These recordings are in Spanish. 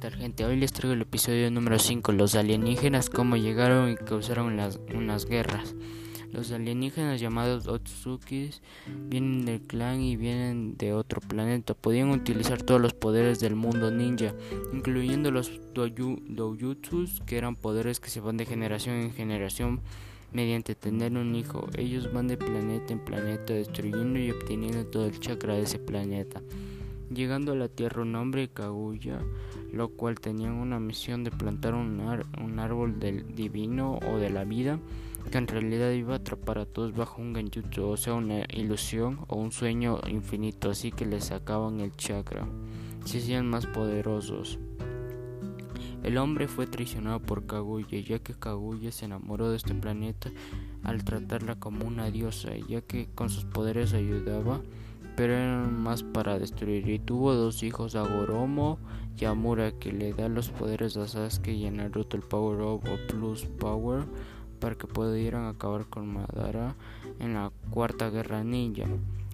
gente, hoy les traigo el episodio número 5, los alienígenas, cómo llegaron y causaron unas guerras. Los alienígenas llamados Otsukis vienen del clan y vienen de otro planeta. Podían utilizar todos los poderes del mundo ninja, incluyendo los doujutsus, que eran poderes que se van de generación en generación mediante tener un hijo. Ellos van de planeta en planeta destruyendo y obteniendo todo el chakra de ese planeta. Llegando a la tierra un hombre Kaguya, lo cual tenían una misión de plantar un, árbol del divino o de la vida que en realidad iba a atrapar a todos bajo un genjutsu, o sea, una ilusión o un sueño infinito, así que les sacaban el chakra, se hacían más poderosos. El hombre fue traicionado por Kaguya, ya que Kaguya se enamoró de este planeta al tratarla como una diosa, ya que con sus poderes ayudaba, pero eran más para destruir. Y tuvo dos hijos, Agoromo y Amura, que le da los poderes a Sasuke y a Naruto el Power Up o Plus Power para que pudieran acabar con Madara en la Cuarta Guerra Ninja.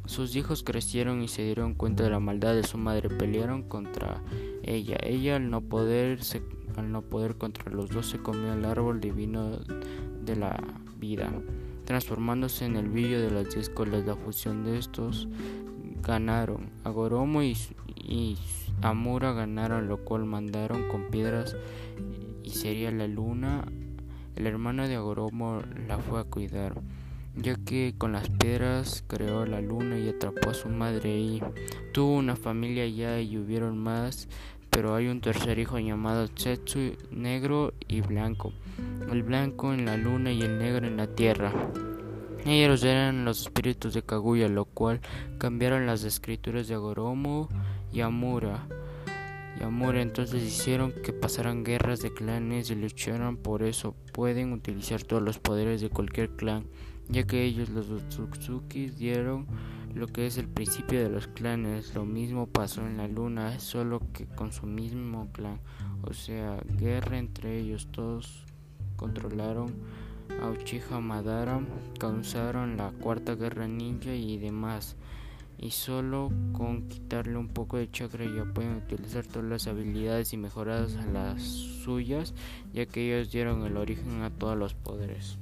Sus hijos crecieron y se dieron cuenta de la maldad de su madre, pelearon contra ella. Ella al no poder, al no poder contra los dos se comió el árbol divino de la vida, transformándose en el brillo de las diez colas. La fusión de estos ganaron. Agoromo y, Amura ganaron, lo cual mandaron con piedras y sería la luna el hermano de Agoromo la fue a cuidar, ya que con las piedras creó la luna y atrapó a su madre y tuvo una familia ya y hubieron más, pero hay un tercer hijo llamado Tsetsu, negro y blanco, el blanco en la luna y el negro en la tierra. Ellos eran los espíritus de Kaguya, lo cual cambiaron las escrituras de Agoromo y Amura y amor entonces hicieron que pasaran guerras de clanes y lucharon por eso. Pueden utilizar todos los poderes de cualquier clan, ya que ellos los Otsukis dieron lo que es el principio de los clanes. Lo mismo pasó en la luna, solo que con su mismo clan. O sea, guerra entre ellos. Todos controlaron Uchiha Madara, causaron la cuarta guerra ninja y demás y solo con quitarle un poco de chakra ya pueden utilizar todas las habilidades y mejoradas a las suyas ya que ellos dieron el origen a todos los poderes.